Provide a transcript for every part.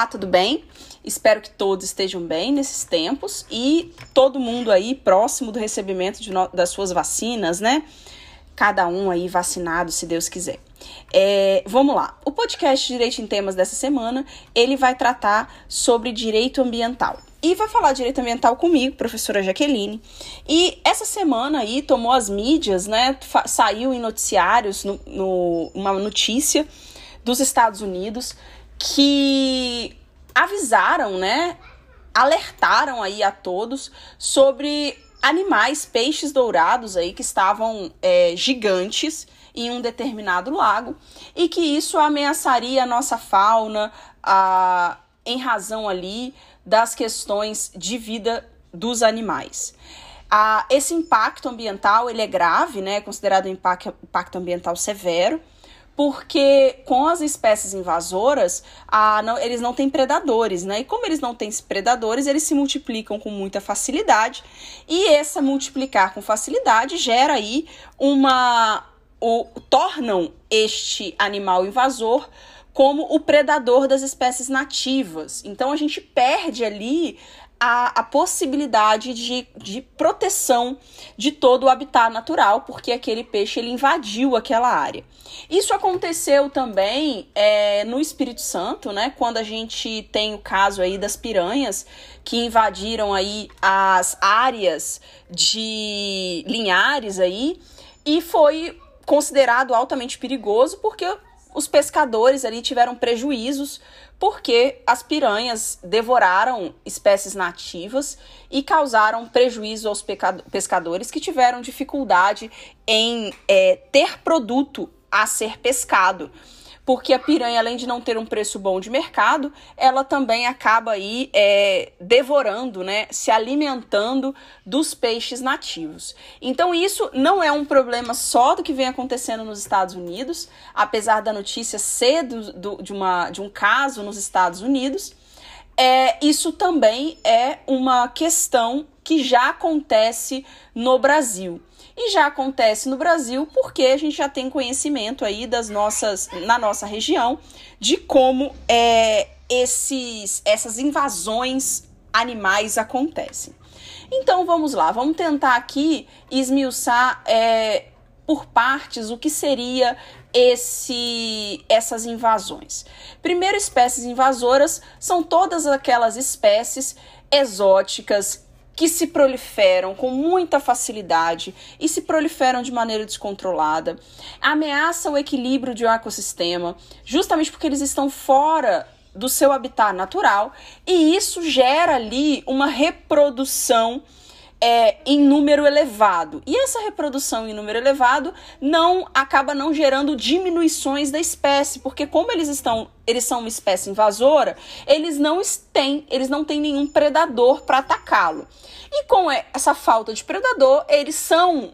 Olá, tudo bem? Espero que todos estejam bem nesses tempos e todo mundo aí próximo do recebimento no... das suas vacinas, né? Cada um aí vacinado, se Deus quiser. É, vamos lá. O podcast Direito em Temas dessa semana, ele vai tratar sobre direito ambiental. E vai falar direito ambiental comigo, professora Jaqueline. E essa semana aí tomou as mídias, né? Saiu em noticiários no, no, uma notícia dos Estados Unidos que avisaram, né? Alertaram aí a todos sobre animais, peixes dourados aí que estavam é, gigantes em um determinado lago e que isso ameaçaria a nossa fauna a, em razão ali das questões de vida dos animais. Ah, esse impacto ambiental ele é grave, né, considerado um impacto, impacto ambiental severo, porque com as espécies invasoras, ah, não, eles não têm predadores, né? E como eles não têm predadores, eles se multiplicam com muita facilidade, e essa multiplicar com facilidade gera aí uma. O, tornam este animal invasor como o predador das espécies nativas. Então a gente perde ali a, a possibilidade de, de proteção de todo o habitat natural, porque aquele peixe ele invadiu aquela área. Isso aconteceu também é, no Espírito Santo, né? Quando a gente tem o caso aí das piranhas que invadiram aí as áreas de linhares aí e foi considerado altamente perigoso porque os pescadores ali tiveram prejuízos porque as piranhas devoraram espécies nativas e causaram prejuízo aos pescadores que tiveram dificuldade em é, ter produto a ser pescado porque a piranha, além de não ter um preço bom de mercado, ela também acaba aí é, devorando, né, se alimentando dos peixes nativos. Então isso não é um problema só do que vem acontecendo nos Estados Unidos, apesar da notícia ser do, do, de, uma, de um caso nos Estados Unidos, é, isso também é uma questão que já acontece no Brasil. E já acontece no Brasil porque a gente já tem conhecimento aí das nossas, na nossa região, de como é, esses, essas invasões animais acontecem. Então vamos lá, vamos tentar aqui esmiuçar é, por partes o que seria esse essas invasões. Primeiro, espécies invasoras são todas aquelas espécies exóticas que se proliferam com muita facilidade e se proliferam de maneira descontrolada, ameaçam o equilíbrio de um ecossistema, justamente porque eles estão fora do seu habitat natural, e isso gera ali uma reprodução é, em número elevado. E essa reprodução em número elevado não acaba não gerando diminuições da espécie, porque como eles estão, eles são uma espécie invasora, eles não têm, eles não têm nenhum predador para atacá-lo. E com essa falta de predador, eles são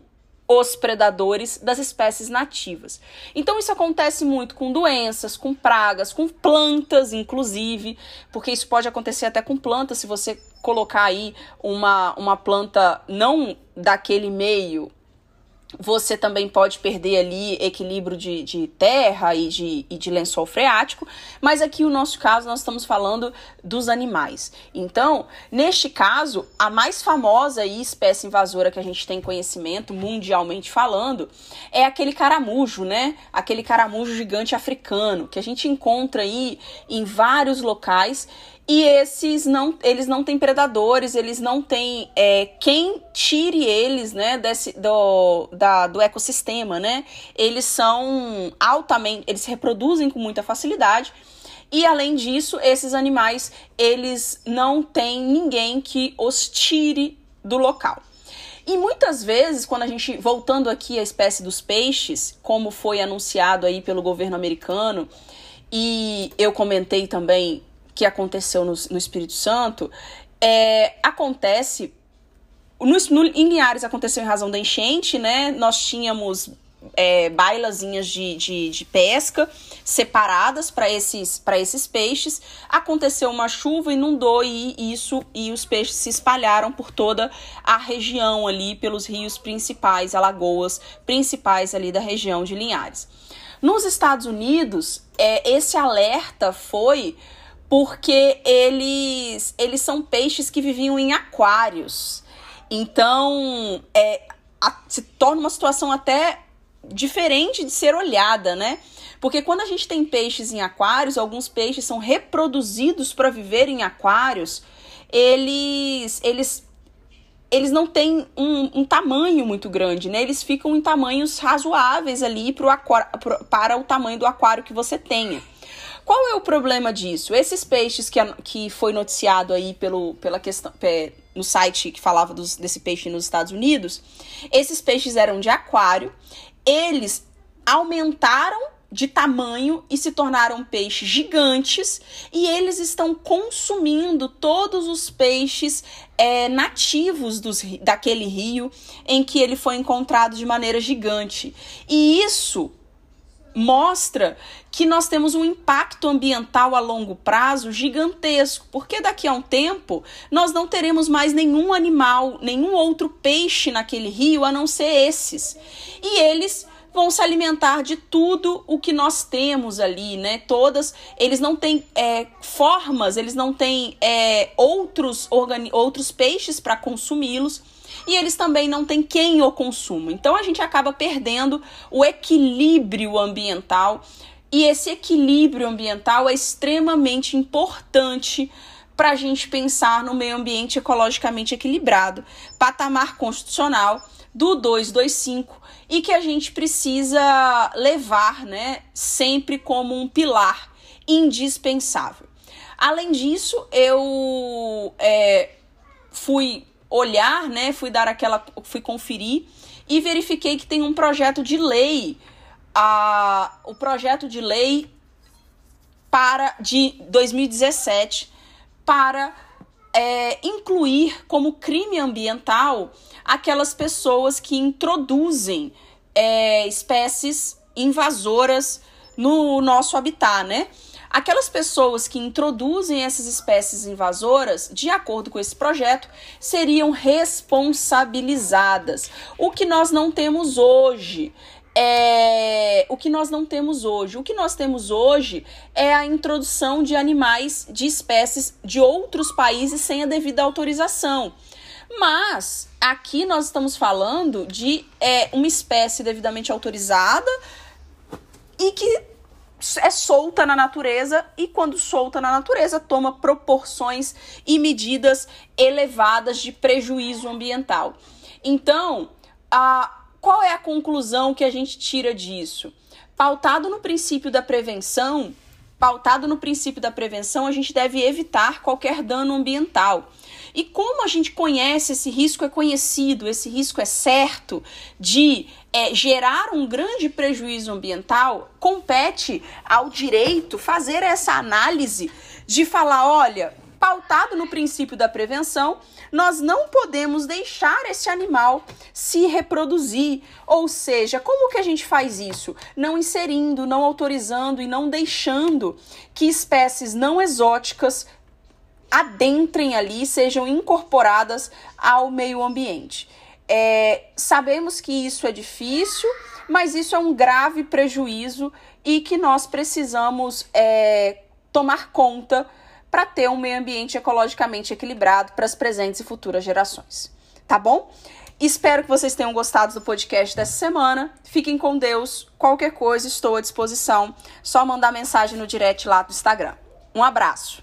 os predadores das espécies nativas. Então isso acontece muito com doenças, com pragas, com plantas, inclusive, porque isso pode acontecer até com plantas, se você colocar aí uma, uma planta não daquele meio você também pode perder ali equilíbrio de, de terra e de, e de lençol freático, mas aqui o nosso caso nós estamos falando dos animais. Então, neste caso, a mais famosa espécie invasora que a gente tem conhecimento, mundialmente falando, é aquele caramujo, né? Aquele caramujo gigante africano, que a gente encontra aí em vários locais e esses não, eles não têm predadores, eles não têm é, quem tire eles, né, desse, do, da, do ecossistema, né? Eles são altamente, eles se reproduzem com muita facilidade. E além disso, esses animais, eles não têm ninguém que os tire do local. E muitas vezes, quando a gente, voltando aqui à espécie dos peixes, como foi anunciado aí pelo governo americano, e eu comentei também que aconteceu no, no Espírito Santo, é, acontece. No, no, em Linhares aconteceu em razão da enchente, né? Nós tínhamos é, bailazinhas de, de, de, pesca separadas para esses, esses peixes. Aconteceu uma chuva, inundou e isso e os peixes se espalharam por toda a região ali, pelos rios principais, alagoas principais ali da região de Linhares. Nos Estados Unidos, é, esse alerta foi porque eles, eles são peixes que viviam em aquários. Então, é, a, se torna uma situação até diferente de ser olhada, né? Porque quando a gente tem peixes em aquários, alguns peixes são reproduzidos para viver em aquários, eles, eles eles não têm um, um, tamanho muito grande, né? Eles ficam em tamanhos razoáveis ali pro aquário, pro, para o tamanho do aquário que você tenha. Qual é o problema disso? Esses peixes que, que foi noticiado aí pelo, pela questão no site que falava dos, desse peixe nos Estados Unidos, esses peixes eram de aquário, eles aumentaram de tamanho e se tornaram peixes gigantes e eles estão consumindo todos os peixes é, nativos dos, daquele rio em que ele foi encontrado de maneira gigante. E isso mostra que nós temos um impacto ambiental a longo prazo gigantesco, porque daqui a um tempo nós não teremos mais nenhum animal, nenhum outro peixe naquele rio a não ser esses. E eles vão se alimentar de tudo o que nós temos ali, né? Todas, eles não têm é, formas, eles não têm é, outros, outros peixes para consumi-los e eles também não têm quem o consuma. Então a gente acaba perdendo o equilíbrio ambiental e esse equilíbrio ambiental é extremamente importante para a gente pensar no meio ambiente ecologicamente equilibrado, patamar constitucional do 225 e que a gente precisa levar, né, sempre como um pilar indispensável. Além disso, eu é, fui olhar, né, fui dar aquela, fui conferir e verifiquei que tem um projeto de lei, a, o projeto de lei para de 2017 para é, incluir como crime ambiental aquelas pessoas que introduzem é, espécies invasoras no nosso habitat, né? Aquelas pessoas que introduzem essas espécies invasoras, de acordo com esse projeto, seriam responsabilizadas. O que nós não temos hoje é o que nós não temos hoje. O que nós temos hoje é a introdução de animais de espécies de outros países sem a devida autorização. Mas aqui nós estamos falando de é, uma espécie devidamente autorizada e que é solta na natureza e quando solta na natureza toma proporções e medidas elevadas de prejuízo ambiental. Então, a qual é a conclusão que a gente tira disso? Pautado no princípio da prevenção, pautado no princípio da prevenção, a gente deve evitar qualquer dano ambiental. E como a gente conhece, esse risco é conhecido, esse risco é certo de é, gerar um grande prejuízo ambiental, compete ao direito fazer essa análise de falar: olha, pautado no princípio da prevenção, nós não podemos deixar esse animal se reproduzir. Ou seja, como que a gente faz isso? Não inserindo, não autorizando e não deixando que espécies não exóticas adentrem ali, sejam incorporadas ao meio ambiente. É, sabemos que isso é difícil, mas isso é um grave prejuízo e que nós precisamos é, tomar conta para ter um meio ambiente ecologicamente equilibrado para as presentes e futuras gerações. Tá bom? Espero que vocês tenham gostado do podcast dessa semana. Fiquem com Deus. Qualquer coisa, estou à disposição. Só mandar mensagem no direct lá do Instagram. Um abraço.